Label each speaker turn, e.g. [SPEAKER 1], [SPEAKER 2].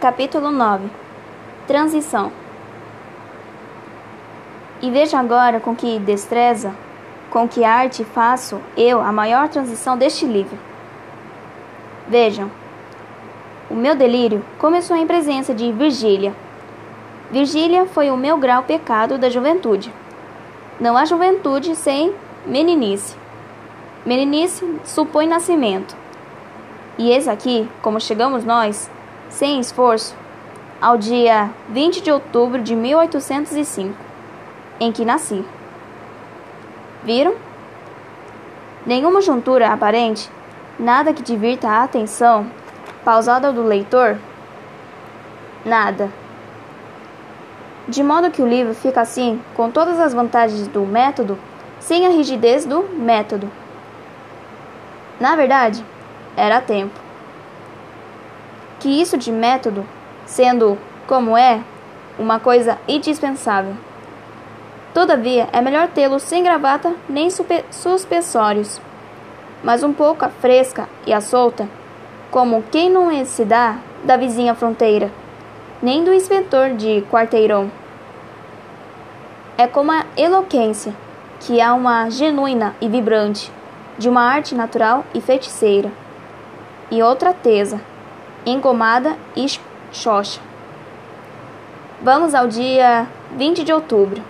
[SPEAKER 1] Capítulo 9 Transição E veja agora com que destreza, com que arte faço eu a maior transição deste livro. Vejam, o meu delírio começou em presença de Virgília. Virgília foi o meu grau pecado da juventude. Não há juventude sem meninice. Meninice supõe nascimento. E eis aqui, como chegamos nós, sem esforço, ao dia 20 de outubro de 1805, em que nasci. Viram? Nenhuma juntura aparente, nada que divirta a atenção pausada do leitor? Nada. De modo que o livro fica assim, com todas as vantagens do método, sem a rigidez do método. Na verdade, era tempo. Que isso de método, sendo como é, uma coisa indispensável. Todavia, é melhor tê-lo sem gravata nem suspensórios, mas um pouco a fresca e a solta, como quem não é se dá da vizinha fronteira, nem do inspetor de quarteirão. É como a eloquência, que é uma genuína e vibrante, de uma arte natural e feiticeira, e outra tesa, engomada e xoxa. Vamos ao dia 20 de outubro.